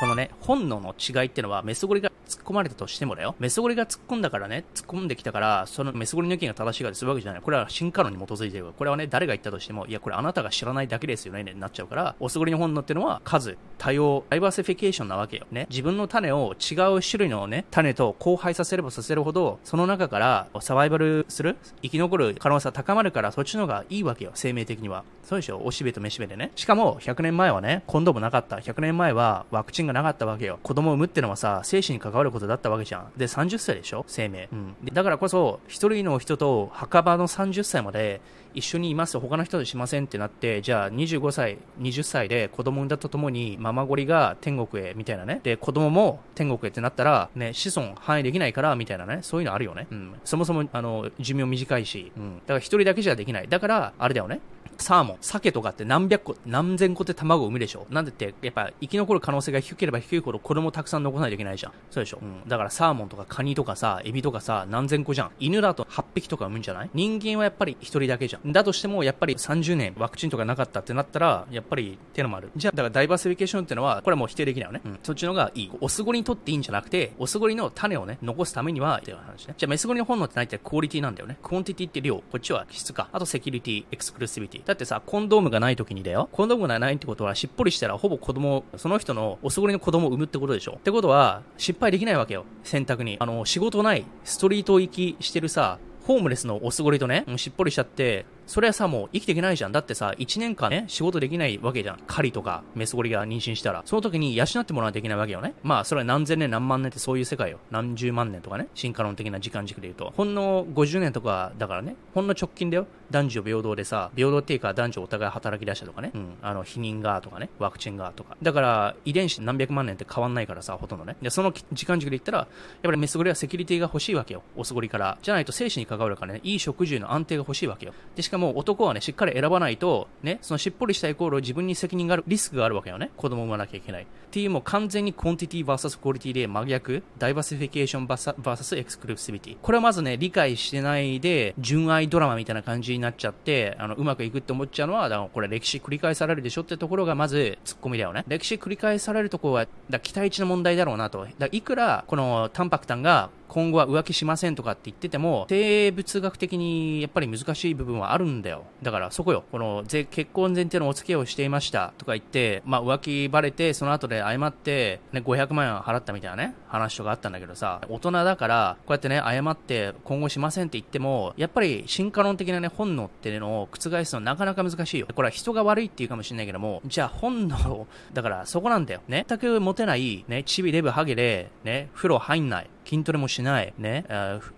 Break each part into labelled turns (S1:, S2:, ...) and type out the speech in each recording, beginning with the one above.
S1: このね、本能の違いってのは、メスゴリが突っ込まれたとしてもだよ。メスゴリが突っ込んだからね、突っ込んできたから、そのメスゴリの意見が正しいかでするわけじゃない。これは進化論に基づいてる。これはね、誰が言ったとしても、いや、これあなたが知らないだけですよね、になっちゃうから、オスゴリの本能ってのは、数、多様、ダイバーシフィケーションなわけよ。ね。自分の種を違う種類のね、種と交配させればさせるほど、その中からサバイバルする、生き残る可能性は高まるから、そっちの方がいいわけよ、生命的には。そうでしょ？おしべとめしべでね。しかも、100年前はね、コンドームなかった。100年前はワクチンがなかったわけよ。子供を産むってのはさ、生死に関わることだったわけじゃん。で、30歳でしょ？生命。うん。だからこそ、一人の人と墓場の30歳まで一緒にいます、他の人としませんってなって、じゃあ25歳、20歳で子供産んだとともに、ママゴリが天国へ、みたいなね。で、子供も天国へってなったら、ね、子孫繁栄できないから、みたいなね。そういうのあるよね。うん。そもそも、あの、寿命短いし、うん。だから一人だけじゃできない。だから、あれだよね。サーモン、鮭とかって何百個、何千個って卵を産むでしょ？なんでって、やっぱ生き残る可能性が低ければ低いほど子供たくさん残さないといけないじゃん。そうでしょ？うん。だからサーモンとかカニとかさ、エビとかさ、何千個じゃん。犬だと8匹とか産むんじゃない？人間はやっぱり1人だけじゃん。だとしても、やっぱり30年ワクチンとかなかったってなったら、やっぱりってのもある。じゃあ、だからダイバーシフィケーションってのは、これはもう否定できないよね。うん。そっちの方がいい。オスゴリにとっていいんじゃなくて、オスゴリの種をね、残すためには、っていう話ね。じゃあ、メスゴリの本能って何？ってクオリティなんだよね。 quantity って量。こっちは質か。あとセキュリティ、 exclusivity。だってさ、コンドームがない時にだよ。コンドームがないってことは、しっぽりしたらほぼ子供、その人のオスゴリの子供を産むってことでしょ。ってことは、失敗できないわけよ。選択に。あの、仕事ない、ストリート行きしてるさ、ホームレスのオスゴリとね、しっぽりしちゃって、それはさ、もう生きていけないじゃん。だってさ、1年間ね、仕事できないわけじゃん。狩りとか、メスゴリが妊娠したら。その時に養ってもらわないといけないわけよね。まあ、それは何千年何万年ってそういう世界よ。何十万年とかね。進化論的な時間軸で言うと。ほんの50年とかだからね。ほんの直近だよ。男女平等でさ、平等っていうか男女お互い働き出したとかね。うん。あの、避妊がとかね。ワクチンがとか。だから、遺伝子何百万年って変わんないからさ、ほとんどね。で、その時間軸で言ったら、やっぱりメスゴリはセキュリティが欲しいわけよ。オスゴリから。じゃないと生死に関わるからね。いい食事の安定が欲しいわけよ。で、しかもも男はね、しっかり選ばないと、ね、そのしっぽりしたイコールを自分に責任があるリスクがあるわけよね。子供を産まなきゃいけない。っていうもう完全にクオンティティ vs クオリティで真逆、 diversification vs exclusivity。これはまずね、理解してないで、純愛ドラマみたいな感じになっちゃって、あの、うまくいくって思っちゃうのは、だからこれ歴史繰り返されるでしょってところがまずツッコミだよね。歴史繰り返されるところは、だ期待値の問題だろうなと。だいくら、このタンパクタンが今後は浮気しませんとかって言ってても、生物学的にやっぱり難しい部分はあるんだよ。だからそこよ。この結婚前提のお付き合いをしていましたとか言って、まあ浮気バレて、その後で謝って、ね、500万円払ったみたいなね、話とかあったんだけどさ、大人だから、こうやってね、謝って今後しませんって言っても、やっぱり進化論的なね、本能っていうのを覆すのはなかなか難しいよ。これは人が悪いっていうかもしれないけども、じゃあ本能、だからそこなんだよ。ね、全くモテない、ね、チビデブハゲで、ね、風呂入んない。筋トレもしない、ね、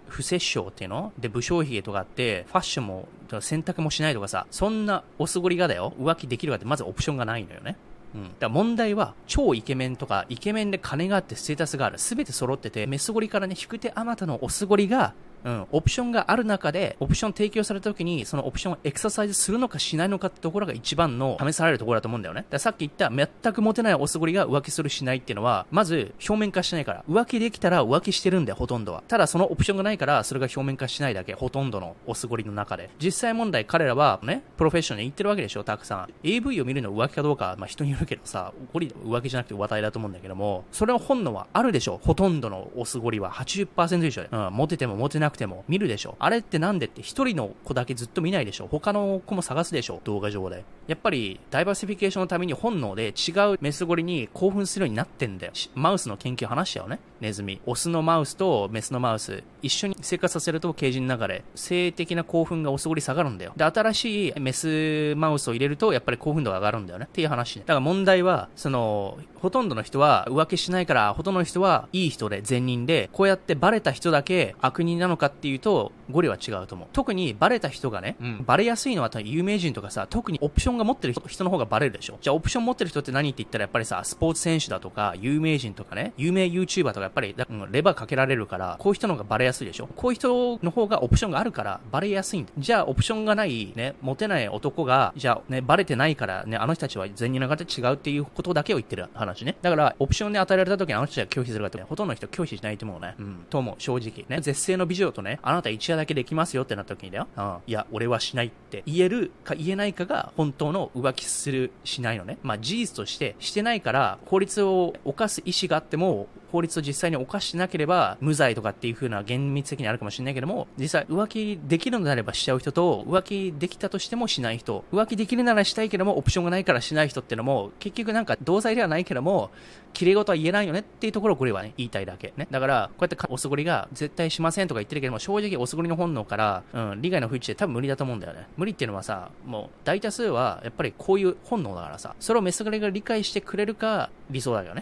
S1: 不摂生っていうの？で、武将髭とかあって、ファッションも、洗濯もしないとかさ、そんなおすごりがだよ、浮気できるかってまずオプションがないのよね。うん。だから問題は、超イケメンとか、イケメンで金があってステータスがある。すべて揃ってて、メスゴリからね、引く手あまたのおすごりが、うん、オプションがある中で、オプション提供された時に、そのオプションをエクササイズするのかしないのかってところが一番の試されるところだと思うんだよね。ださっき言った全くモテないオスゴリが浮気するしないっていうのは、まず表面化しないから。浮気できたら浮気してるんだよ、ほとんどは。ただそのオプションがないから、それが表面化しないだけ、ほとんどのオスゴリの中で。実際問題、彼らはね、プロフェッショナルに言ってるわけでしょ、たくさん。AV を見るの浮気かどうか、まあ人によるけどさ、ゴリ浮気じゃなくて話題だと思うんだけども、それの本能はあるでしょ、ほとんどのオスゴリは。80%以上で。うん、モテてもモテなくても見るでしょ。あれってなんでって一人の子だけずっと見ないでしょ他の子も探すでしょ動画上で。やっぱりダイバーシフィケーションのために本能で違うメスゴリに興奮するようになってんだよ。マウスの研究話しちゃうね。ネズミ。オスのマウスとメスのマウス、一緒に生活させるとケージの中で、性的な興奮がオスゴリ下がるんだよ。で、新しいメスマウスを入れると、やっぱり興奮度が上がるんだよね。っていう話、ね。だから問題は、その、ほとんどの人は浮気しないから、ほとんどの人はいい人で善人で、こうやってバレた人だけ悪人なのかっていうと、ゴリは違うと思う。特にバレた人がね、うん、バレやすいのは有名人とかさ、特にオプションが持ってる人の方がバレるでしょ。じゃあオプション持ってる人って何って言ったらやっぱりさ、スポーツ選手だとか、有名人とかね、有名 YouTuber とかやっぱり、レバーかけられるから、こういう人の方がバレやすいでしょ。こういう人の方がオプションがあるから、バレやすいんだ。じゃあオプションがない、ね、モテない男が、じゃあね、バレてないからね、あの人たちは善人の方違うっていうことだけを言ってる話ね。だから、オプションで与えられた時にあの人たちが拒否するかって、ほとんどの人拒否しないと思うね。うん、と思う、正直。ね、絶世の美女とね、あなた一夜だけできますよってなった時にだよ。うん。いや、俺はしないって言えるか言えないかが本当の浮気する、しないのね。まあ事実としてしてないから法律を犯す意思があっても法律を実際に犯しなければ無罪とかっていう風な厳密的にあるかもしれないけども、実際浮気できるのであればしちゃう人と、浮気できたとしてもしない人、浮気できるならしたいけどもオプションがないからしない人っていうのも、結局なんか同罪ではないけども、綺麗事は言えないよねっていうところをこれはね、言いたいだけ。ね。だから、こうやっておすごりが絶対しませんとか言ってるけども、正直おすごりの本能から、うん、利害の不一致で多分無理だと思うんだよね。無理っていうのはさ、もう大多数はやっぱりこういう本能だからさ、それをメスゴリが理解してくれるか理想だよね。